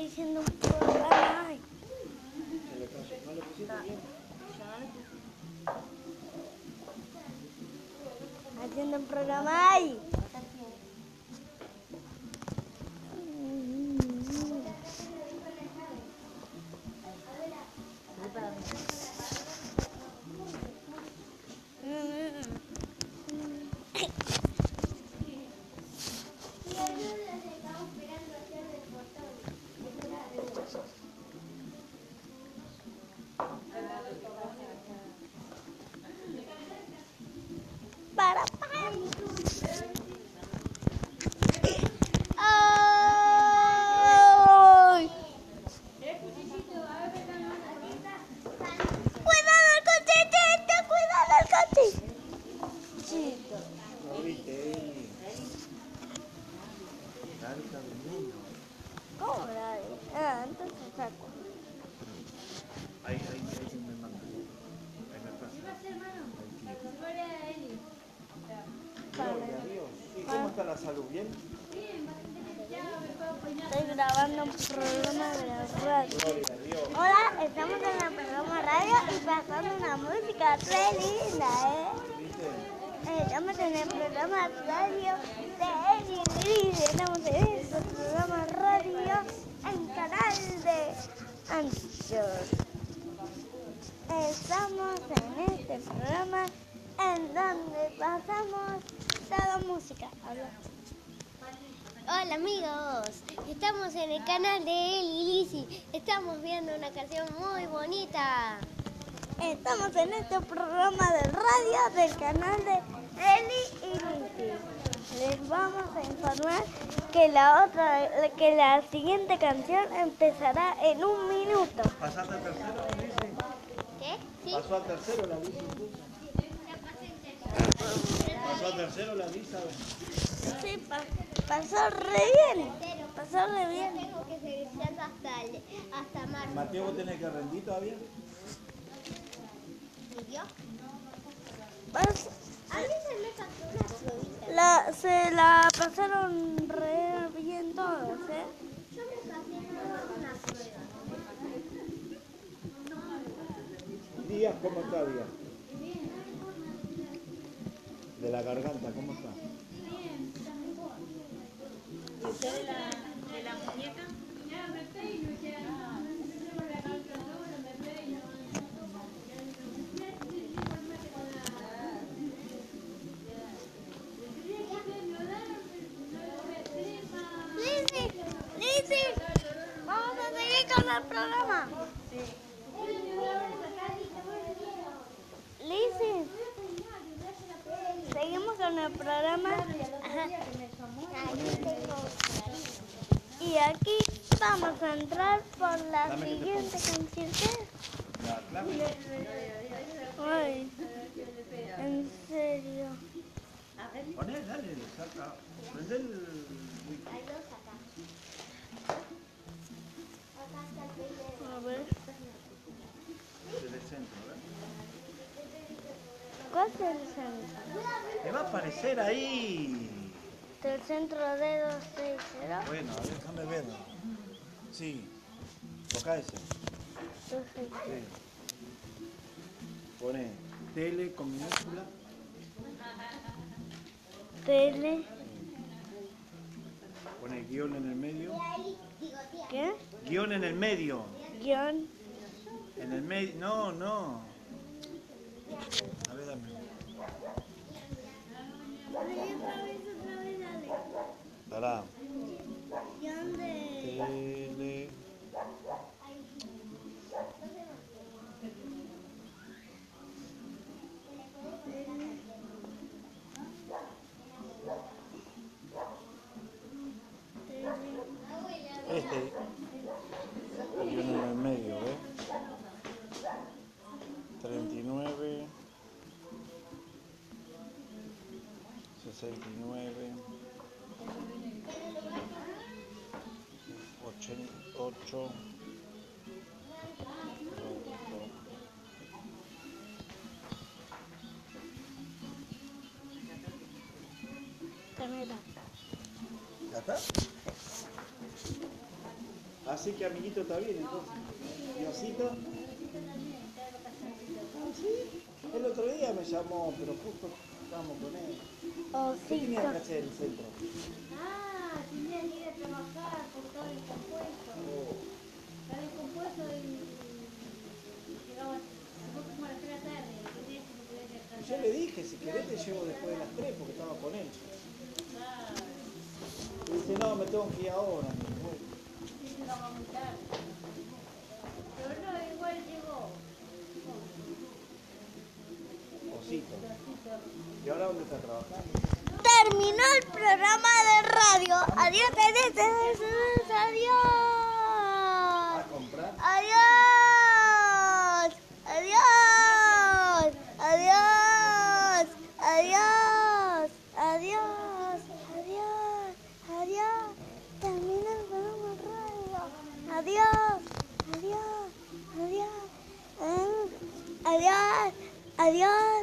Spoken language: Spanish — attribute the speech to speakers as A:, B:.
A: diciendo un programa. ay.
B: Se le pasó, no le pusiste bien.
A: Haciendo un programa. ay. ¿Cómo la Ah, entonces saco.
B: Ahí, ahí, ahí se me manda. Ahí me pasa. Ahí, Gloria a Dios. ¿Y cómo está la salud? ¿Bien?
A: Estoy grabando un programa de la radio. Hola, estamos en el programa radio y pasando una música re linda, ¿eh? En el programa radio de Eli. Estamos en este programa radio en canal de Anchor. Estamos en este programa en donde pasamos toda música. Habla.
C: Hola amigos, estamos en el canal de Eli Lisi. Estamos viendo una canción muy bonita.
A: Estamos en este programa de radio del canal de Eli y Lizzy. Les vamos a informar que la otra, que la siguiente canción empezará en un minuto.
B: ¿Pasaste al tercero, Alice?
C: ¿Qué? Sí.
B: ¿Pasó al tercero la incluso? ¿Pasó al tercero la Alice?
A: Sí, pa- pasó re bien. Pasó re bien.
C: Tengo que seguir hasta, el- hasta marzo.
B: Mateo, ¿vos tenés que rendir todavía?
C: ¿Y yo?
A: La, se la pasaron re bien todos, ¿eh?
C: Yo me pasé una prueba.
B: Díaz, ¿cómo está Díaz? De la garganta, ¿cómo está?
A: Lizzy, programa. Lizzy, seguimos con el programa. Ajá. Y aquí vamos a entrar por la
B: Dame
A: siguiente canción. Ay, en serio.
B: Poné, dale, saca. Prende el... Te va a aparecer ahí.
A: Del centro de 260.
B: Bueno, déjame ver. Sí. Toca ese.
A: 260.
B: Sí. Pone tele con minúscula.
A: Tele.
B: Pone guion en el medio.
A: ¿Qué?
B: Guión en el medio.
A: Guión.
B: En el medio. No, no. A 69. 88.
A: Camila.
B: ¿Ya está? así que amiguito está bien entonces. ¿Y Osito? Ah, sí. El otro día me llamó, pero justo estábamos con él. ¿Qué tenía que hacer el centro?
D: Ah, tenía que ir a trabajar por todo el compuesto.
B: Oh,
D: Estaba el compuesto y llegaba, como a las 3 de la tarde. tenía que descansar.
B: Yo le dije, si querés te llevo después de las 3 porque estaba con él. Y dice, no, me tengo que ir ahora. Me dijo, "Bueno".
D: Sí, llegaba muy tarde. Pero no, igual llegó.
B: Osito. ¿Y ahora dónde está trabajando?
A: Terminó el programa de radio. Adiós, adiós, adiós, adiós. Adiós. Adiós. Adiós. Adiós. Adiós. Adiós. Adiós. Termina el programa de radio. Adiós. Adiós. Adiós. Adiós. Adiós.